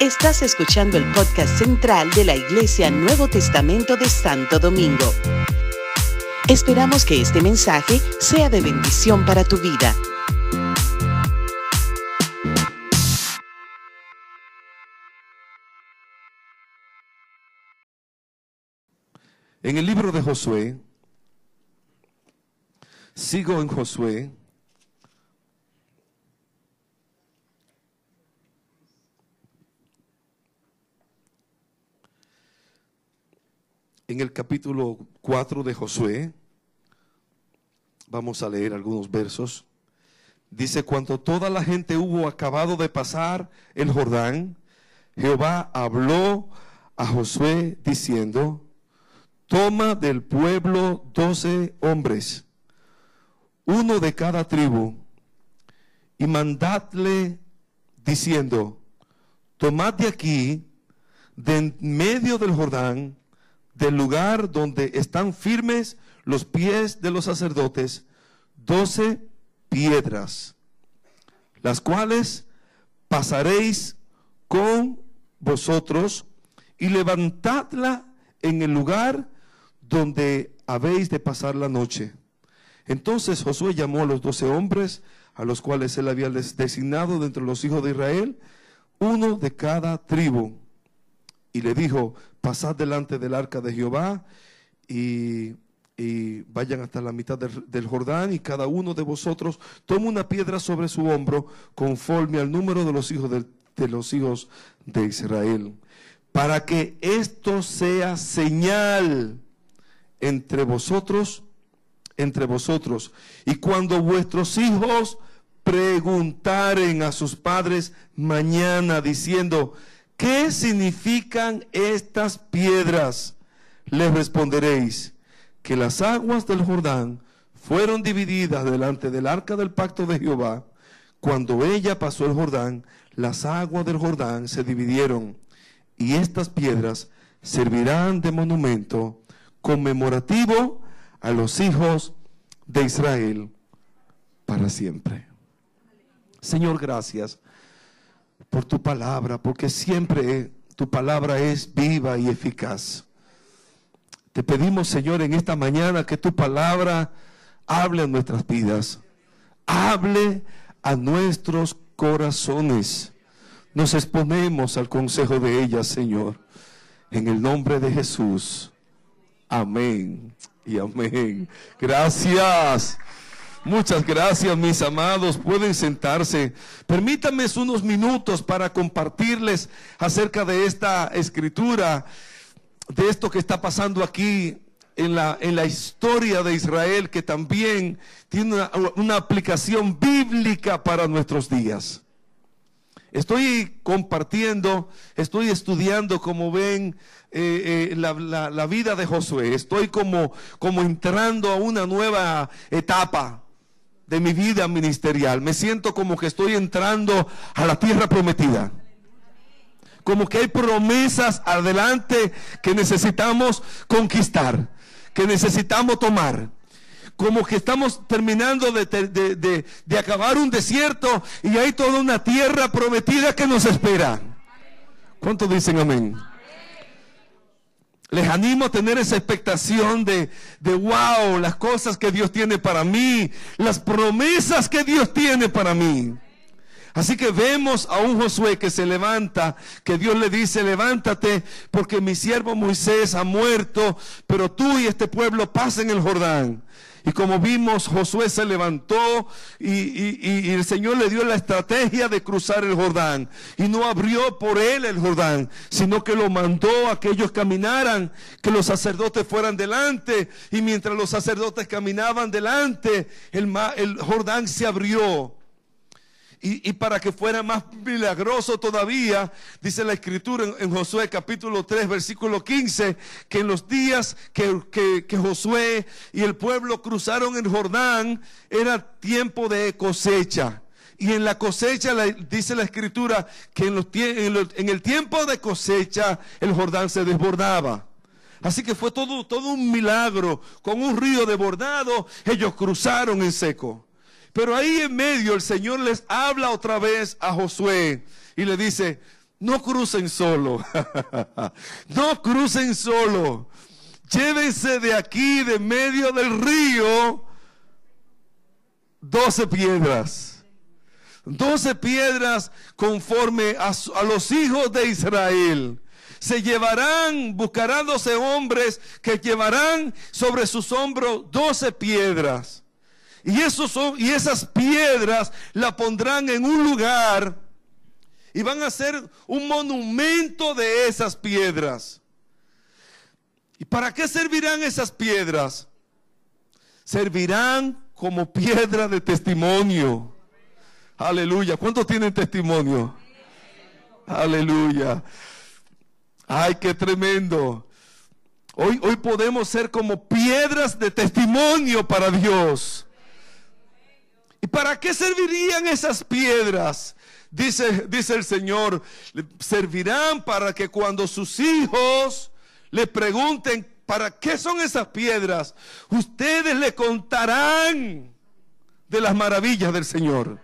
Estás escuchando el podcast central de la Iglesia Nuevo Testamento de Santo Domingo. Esperamos que este mensaje sea de bendición para tu vida. En el libro de Josué, sigo en Josué, en el capítulo 4 de Josué, vamos a leer algunos versos. Dice, cuando toda la gente hubo acabado de pasar el Jordán, Jehová habló a Josué diciendo, toma del pueblo doce hombres, uno de cada tribu, y mandadle diciendo, tomad de aquí, de en medio del Jordán, del lugar donde están firmes los pies de los sacerdotes, doce piedras, las cuales pasaréis con vosotros y levantadla en el lugar donde habéis de pasar la noche. Entonces Josué llamó a los doce hombres, a los cuales él había designado de entre los hijos de Israel, uno de cada tribu, y le dijo, pasad delante del arca de Jehová y, vayan hasta la mitad del, Jordán y cada uno de vosotros tome una piedra sobre su hombro conforme al número de los hijos de los hijos de Israel, para que esto sea señal entre vosotros, entre vosotros. Y cuando vuestros hijos preguntaren a sus padres mañana diciendo, ¿qué significan estas piedras? Les responderéis que las aguas del Jordán fueron divididas delante del arca del pacto de Jehová. Cuando ella pasó el Jordán, las aguas del Jordán se dividieron y estas piedras servirán de monumento conmemorativo a los hijos de Israel para siempre. Señor, gracias por tu palabra, porque siempre tu palabra es viva y eficaz. Te pedimos, Señor, en esta mañana que tu palabra hable a nuestras vidas, hable a nuestros corazones. Nos exponemos al consejo de ella, Señor, en el nombre de Jesús. Amén y amén. Gracias. Muchas gracias, mis amados. Pueden sentarse. Permítanme unos minutos para compartirles acerca de esta escritura, de esto que está pasando aquí en la, en la historia de Israel, que también tiene una, una aplicación bíblica para nuestros días. Estoy compartiendo, estoy estudiando, como ven, eh, eh, la, vida de Josué. Estoy como, como entrando a una nueva etapa de mi vida ministerial. Me siento como que estoy entrando a la tierra prometida. Como que hay promesas adelante que necesitamos conquistar, que necesitamos tomar como que estamos terminando de, acabar un desierto y hay toda una tierra prometida que nos espera. ¿Cuántos dicen amén? Les animo a tener esa expectación de, de, wow, las cosas que Dios tiene para mí, las promesas que Dios tiene para mí. Así que vemos a un Josué que se levanta, que Dios le dice, levántate, porque mi siervo Moisés ha muerto, pero tú y este pueblo pasen el Jordán. Y como vimos, Josué se levantó y, el Señor le dio la estrategia de cruzar el Jordán. Y no abrió por él el Jordán, sino que lo mandó a que ellos caminaran, que los sacerdotes fueran delante. Y mientras los sacerdotes caminaban delante, el, el Jordán se abrió. Y, para que fuera más milagroso todavía, dice la escritura en, Josué capítulo 3, versículo 15, que en los días que, Josué y el pueblo cruzaron el Jordán, era tiempo de cosecha. Y en la cosecha dice la escritura que en, los, en, el tiempo de cosecha el Jordán se desbordaba. Así que fue todo, todo un milagro. Con un río desbordado, ellos cruzaron en seco. Pero ahí en medio el Señor les habla otra vez a Josué y le dice, no crucen solo, no crucen solo, llévense de aquí, de medio del río, doce piedras. Doce piedras conforme a, los hijos de Israel se llevarán, buscarán doce hombres que llevarán sobre sus hombros doce piedras. Y, esos son, y esas piedras la pondrán en un lugar y van a hacer un monumento de esas piedras. ¿Y para qué servirán esas piedras? Servirán como piedra de testimonio. Aleluya. ¿Cuántos tienen testimonio? Aleluya. Ay, qué tremendo. Hoy, hoy podemos ser como piedras de testimonio para Dios. ¿Y para qué servirían esas piedras? Dice, dice el Señor, servirán para que cuando sus hijos le pregunten, ¿para qué son esas piedras? Ustedes le contarán de las maravillas del Señor.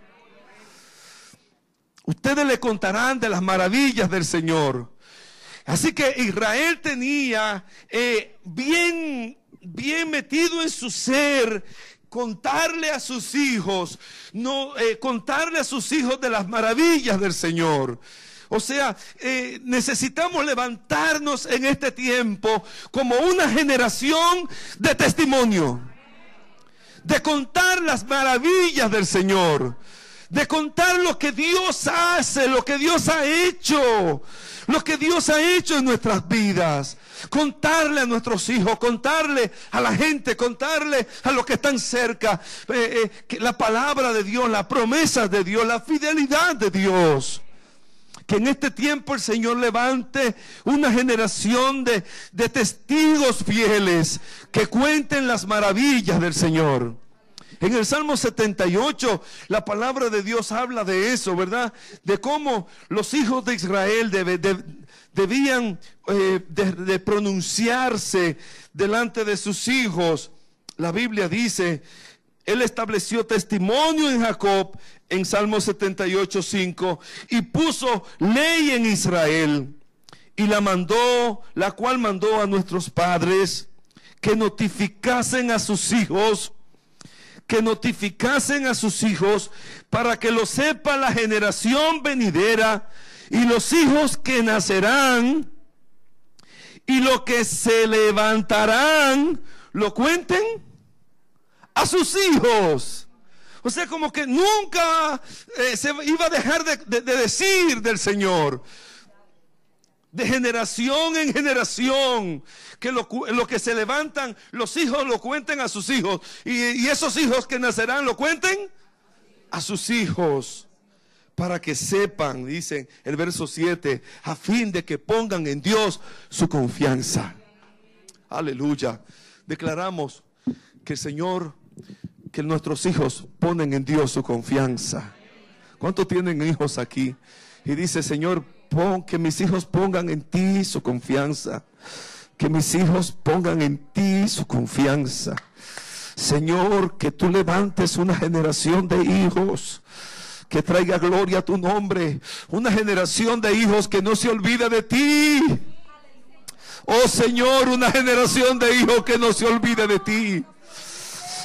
Ustedes le contarán de las maravillas del Señor. Así que Israel tenía eh, bien, bien metido en su ser contarle a sus hijos, no eh, contarle a sus hijos de las maravillas del Señor. O sea, eh, necesitamos levantarnos en este tiempo como una generación de testimonio, de contar las maravillas del Señor, de contar lo que Dios hace, lo que Dios ha hecho lo que Dios ha hecho en nuestras vidas. Contarle a nuestros hijos, contarle a la gente, contarle a los que están cerca eh, eh, la palabra de Dios, la promesa de Dios, la fidelidad de Dios. Que en este tiempo el Señor levante una generación de testigos fieles que cuenten las maravillas del Señor. En el Salmo 78, la palabra de Dios habla de eso, ¿verdad? De cómo los hijos de Israel debían eh, de, pronunciarse delante de sus hijos. La Biblia dice, Él estableció testimonio en Jacob en Salmo 78, 5 y puso ley en Israel y la mandó, la cual mandó a nuestros padres que notificasen a sus hijos que notificasen a sus hijos para que lo sepa la generación venidera y los hijos que nacerán y lo que se levantarán, lo cuenten a sus hijos. O sea, como que nunca eh, se iba a dejar de decir del Señor de generación en generación, que lo, que se levantan, los hijos lo cuenten a sus hijos, y, esos hijos que nacerán lo cuenten a sus hijos, para que sepan, dice el verso 7, a fin de que pongan en Dios su confianza. Aleluya. Declaramos que Señor, que nuestros hijos ponen en Dios su confianza. ¿Cuántos tienen hijos aquí? Y dice, Señor, que mis hijos pongan en ti su confianza. Que mis hijos pongan en ti su confianza. Señor, que tú levantes una generación de hijos que traiga gloria a tu nombre. Una generación de hijos que no se olvide de ti. Oh Señor, una generación de hijos que no se olvide de ti.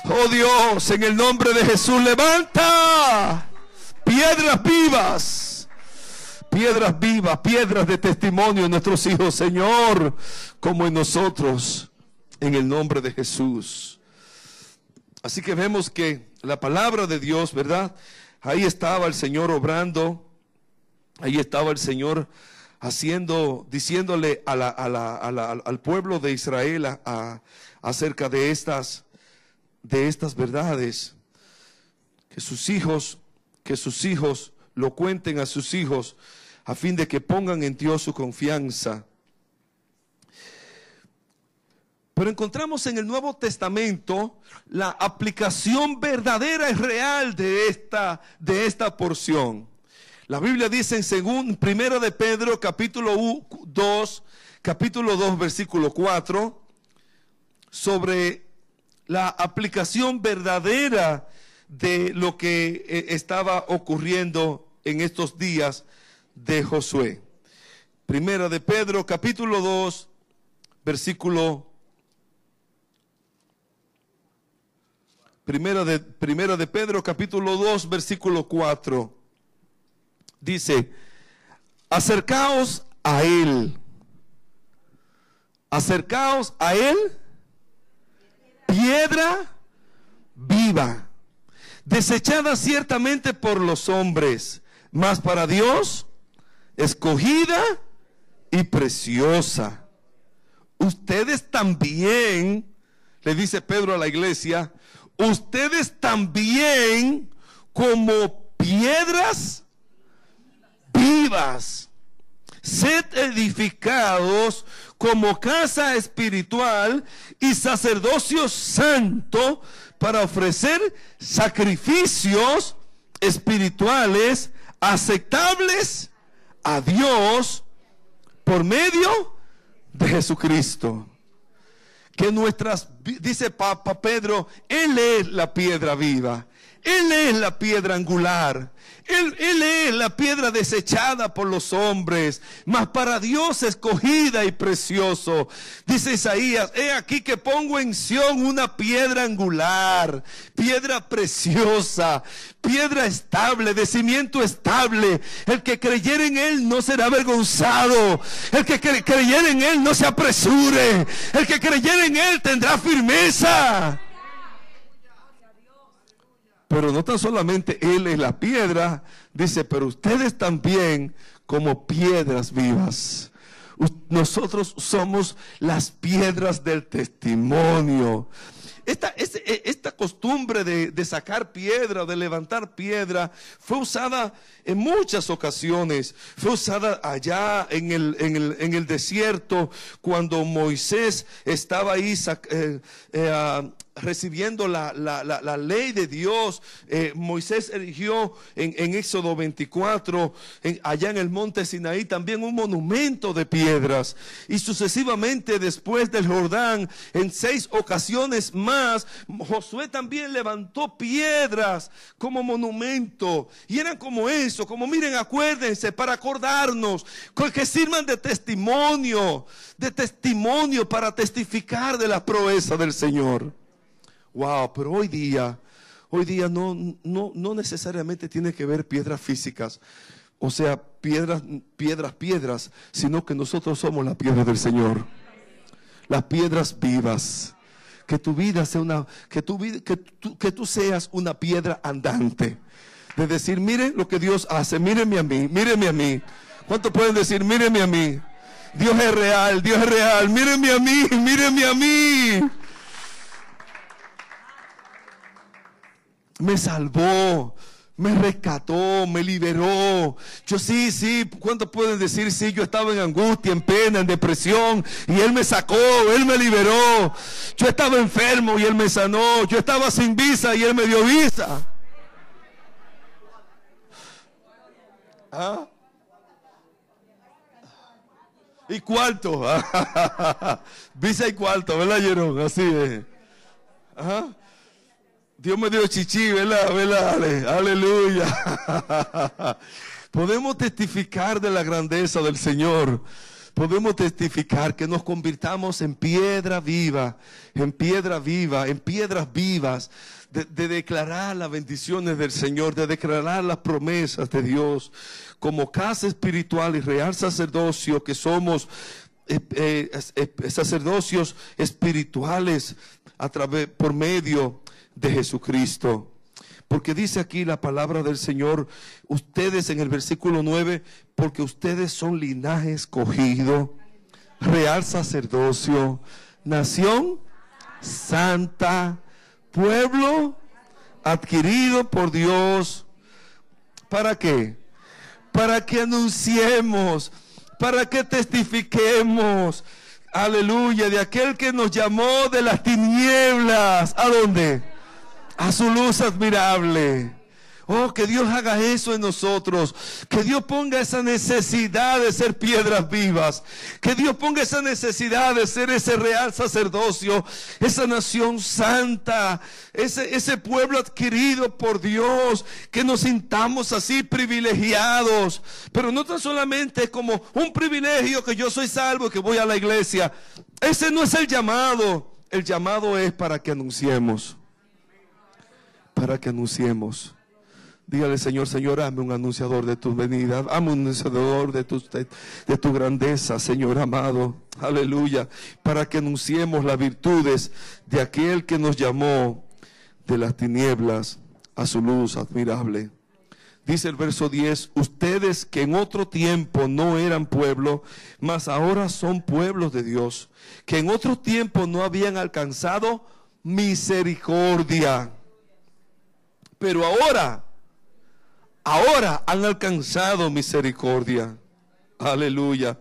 Oh Dios, en el nombre de Jesús, levanta piedras vivas piedras vivas, piedras de testimonio en nuestros hijos, Señor, como en nosotros, en el nombre de Jesús. Así que vemos que la palabra de Dios, ¿verdad? Ahí estaba el Señor obrando, ahí estaba el Señor haciendo, diciéndole al pueblo de Israel acerca de estas, de estas verdades, que sus hijos, que sus hijos lo cuenten a sus hijos a fin de que pongan en Dios su confianza. Pero encontramos en el Nuevo Testamento la aplicación verdadera y real de esta, de esta porción. La Biblia dice en según primero de Pedro capítulo 2, capítulo 2 versículo 4 sobre la aplicación verdadera de lo que eh, estaba ocurriendo en estos días de Josué. Primera de Pedro, capítulo 2, versículo Primera de, primera de Pedro, capítulo 2, versículo 4. Dice, acercaos a Él. Acercaos a Él, piedra viva, desechada ciertamente por los hombres, mas para Dios, escogida y preciosa. Ustedes también, le dice Pedro a la iglesia, ustedes también como piedras vivas, sed edificados como casa espiritual y sacerdocio santo para ofrecer sacrificios espirituales aceptables a Dios por medio de Jesucristo. Que nuestras, dice Papa Pedro, Él es la piedra viva, Él es la piedra angular. Él, es la piedra desechada por los hombres, mas para Dios escogida y precioso. Dice Isaías, he aquí que pongo en Sión una piedra angular, piedra preciosa, piedra estable, de cimiento estable. El que creyere en Él no será avergonzado. El que creyere en Él no se apresure. El que creyere en Él tendrá firmeza. Pero no tan solamente Él es la piedra, dice, pero ustedes también como piedras vivas. Nosotros somos las piedras del testimonio. Esta, e, esta, costumbre de, sacar piedra, de levantar piedra, fue usada en muchas ocasiones. Fue usada allá en el, en el, desierto cuando Moisés estaba ahí eh, eh, recibiendo la, ley de Dios. Eh, Moisés erigió en, Éxodo 24, allá en el monte Sinaí, también un monumento de piedras. Y sucesivamente después del Jordán, en seis ocasiones más, Josué también levantó piedras como monumento. Y eran como eso, como miren, acuérdense, para acordarnos, que sirvan de testimonio, de testimonio para testificar de la proeza del Señor. Wow, pero hoy día, hoy día no, no, no necesariamente tiene que ver piedras físicas, o sea, piedras, piedras, piedras, sino que nosotros somos la piedra del Señor. Las piedras vivas. Que tu vida sea una, que tu que que tú seas una piedra andante. De decir, miren lo que Dios hace, mírenme a mí, mírenme a mí. ¿Cuántos pueden decir, mírenme a mí? Dios es real, Dios es real, mírenme a mí, mírenme a mí. Me salvó, me rescató, me liberó. Yo sí, sí, ¿cuántos pueden decir? Sí, yo estaba en angustia, en pena, en depresión, y Él me sacó, Él me liberó. Yo estaba enfermo y Él me sanó. Yo estaba sin visa y Él me dio visa. ¿Ah? Y cuarto. visa y cuarto, ¿verdad, Jerón? Así es. ¿Ah? Dios me dio chichi, ¿verdad? ¿verdad? Aleluya. Podemos testificar de la grandeza del Señor. Podemos testificar que nos convirtamos en piedra viva, en piedra viva, en piedras vivas, de, declarar las bendiciones del Señor, de declarar las promesas de Dios, como casa espiritual y real sacerdocio que somos eh, eh, eh, sacerdocios espirituales a través, por medio de Jesucristo. Porque dice aquí la palabra del Señor, ustedes en el versículo 9, porque ustedes son linaje escogido, real sacerdocio, nación santa, pueblo adquirido por Dios. ¿Para qué? Para que anunciemos, para que testifiquemos, aleluya, de aquel que nos llamó de las tinieblas. ¿A dónde? A su luz admirable. Oh, que Dios haga eso en nosotros. Que Dios ponga esa necesidad de ser piedras vivas. Que Dios ponga esa necesidad de ser ese real sacerdocio, esa nación santa, ese, ese pueblo adquirido por Dios. Que nos sintamos así privilegiados. Pero no tan solamente como un privilegio que yo soy salvo y que voy a la iglesia. Ese no es el llamado. El llamado es para que anunciemos. Para que anunciemos. Dígale, Señor, Señor, hazme un anunciador de tu venida, hazme un anunciador de tu, de tu grandeza, Señor amado. Aleluya. Para que anunciemos las virtudes de aquel que nos llamó de las tinieblas a su luz admirable. Dice el verso 10, ustedes que en otro tiempo no eran pueblo, mas ahora son pueblos de Dios, que en otro tiempo no habían alcanzado misericordia. Pero ahora ahora han alcanzado misericordia. Aleluya.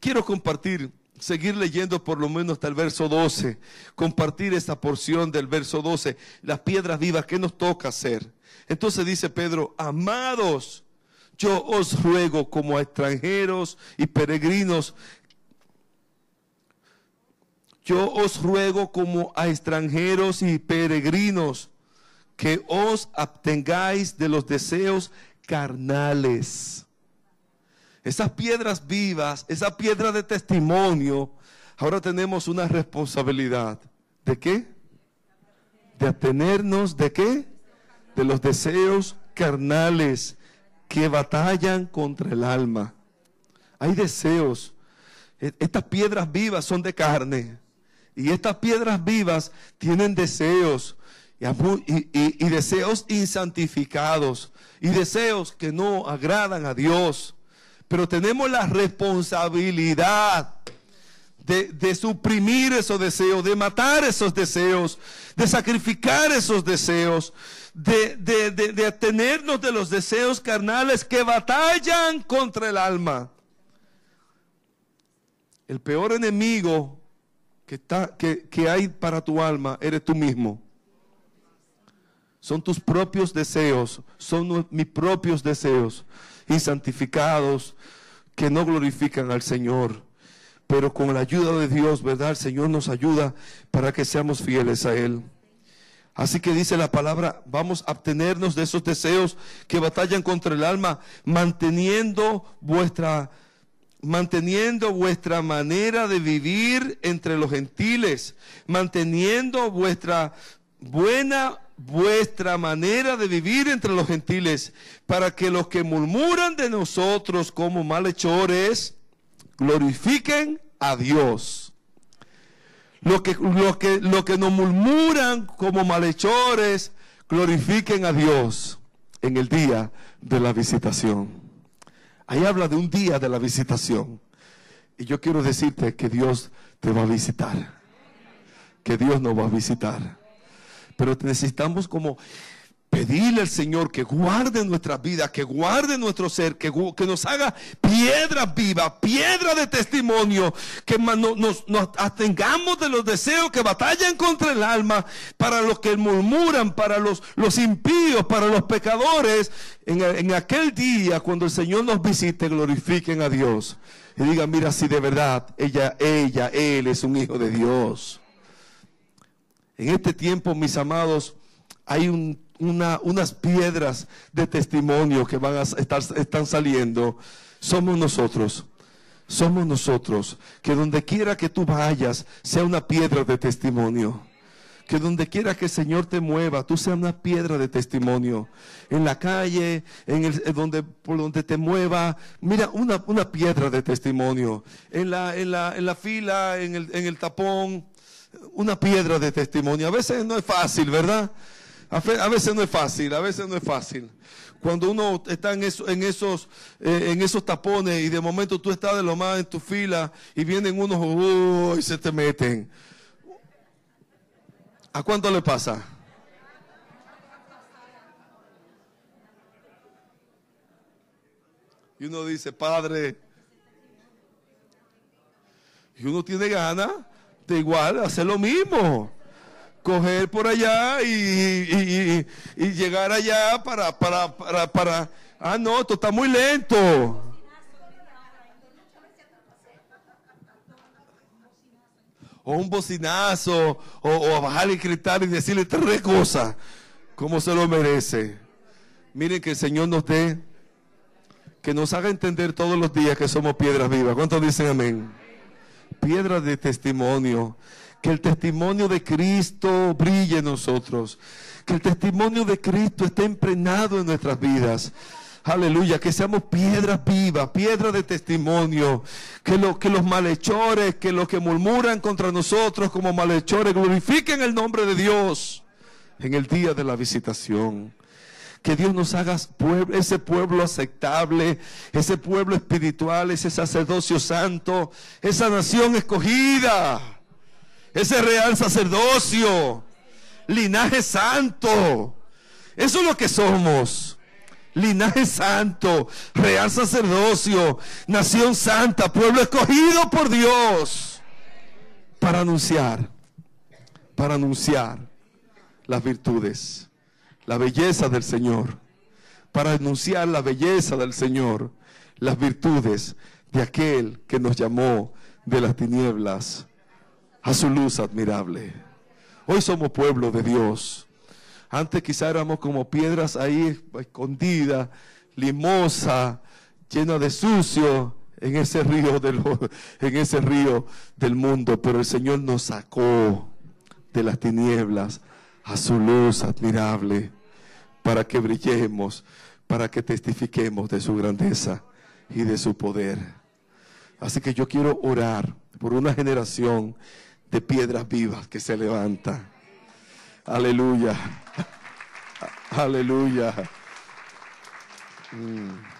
Quiero compartir, seguir leyendo por lo menos hasta el verso 12, compartir esta porción del verso 12, las piedras vivas, ¿qué nos toca hacer? Entonces dice Pedro, amados, yo os ruego como a extranjeros y peregrinos, yo os ruego como a extranjeros y peregrinos que os abstengáis de los deseos carnales. Esas piedras vivas, esa piedra de testimonio, ahora tenemos una responsabilidad. ¿De qué? De abstenernos de qué? De los deseos carnales que batallan contra el alma. Hay deseos. E-, estas piedras vivas son de carne. Y estas piedras vivas tienen deseos y, deseos insantificados y deseos que no agradan a Dios. Pero tenemos la responsabilidad de, suprimir esos deseos, de matar esos deseos, de sacrificar esos deseos, de, de, de, atenernos de los deseos carnales que batallan contra el alma. El peor enemigo que, está, que, que hay para tu alma eres tú mismo. Son tus propios deseos, son mis propios deseos, insantificados, que no glorifican al Señor. Pero con la ayuda de Dios, ¿verdad? El Señor nos ayuda para que seamos fieles a Él. Así que dice la palabra, vamos a abstenernos de esos deseos que batallan contra el alma, manteniendo vuestra manteniendo vuestra manera de vivir entre los gentiles, manteniendo vuestra buena vuestra manera de vivir entre los gentiles, para que los que murmuran de nosotros como malhechores glorifiquen a Dios. Los que, que, lo que nos murmuran como malhechores glorifiquen a Dios en el día de la visitación. Ahí habla de un día de la visitación. Y yo quiero decirte que Dios te va a visitar. Que Dios nos va a visitar. Pero necesitamos como pedirle al Señor que guarde nuestra vida, que guarde nuestro ser, que, que nos haga piedra viva, piedra de testimonio, que nos, nos, atengamos de los deseos que batallan contra el alma, para los que murmuran, para los, los impíos, para los pecadores, en, en aquel día cuando el Señor nos visite, glorifiquen a Dios. Y digan, mira, si de verdad ella, ella, él es un hijo de Dios. En este tiempo, mis amados, hay unas piedras de testimonio que van a estar, están saliendo. Somos nosotros. Somos nosotros. Que donde quiera que tú vayas, sea una piedra de testimonio. Que donde quiera que el Señor te mueva, tú seas una piedra de testimonio. En la calle, en el, donde, por donde te mueva, mira, una, una piedra de testimonio. En la, en la, en la fila, en el, en el tapón, una piedra de testimonio. A veces no es fácil, ¿verdad? A veces no es fácil, a veces no es fácil. Cuando uno está en, en, esos, eh, en esos tapones y de momento tú estás de lo más en tu fila y vienen unos y se te meten. ¿A cuánto le pasa? Y uno dice, Padre, y uno tiene ganas de igual hacer lo mismo. coger por allá y, llegar allá para, para, para, para, ah, no, esto está muy lento. O un bocinazo, o, o bajar el cristal y decirle tres cosas, como se lo merece. Miren que el Señor nos dé, que nos haga entender todos los días que somos piedras vivas. ¿Cuántos dicen amén? Piedras de testimonio. Que el testimonio de Cristo brille en nosotros. Que el testimonio de Cristo esté impregnado en nuestras vidas. Aleluya, que seamos piedras vivas, piedras de testimonio. Que, lo, que los malhechores, que los que murmuran contra nosotros como malhechores, glorifiquen el nombre de Dios en el día de la visitación que Dios nos haga ese pueblo aceptable, ese pueblo espiritual, ese sacerdocio santo, esa nación escogida, ese real sacerdocio, linaje santo. Eso es lo que somos. Linaje santo, real sacerdocio, nación santa, pueblo escogido por Dios para anunciar, para anunciar las virtudes la belleza del Señor, para anunciar la belleza del Señor, las virtudes de aquel que nos llamó de las tinieblas a su luz admirable. Hoy somos pueblo de Dios. Antes quizá éramos como piedras ahí escondidas, limosa, llena de sucio en ese río en ese río del mundo, pero el Señor nos sacó de las tinieblas a su luz admirable, para que brillemos, para que testifiquemos de su grandeza y de su poder. Así que yo quiero orar por una generación de piedras vivas que se levanta. Aleluya. Aleluya. Mm.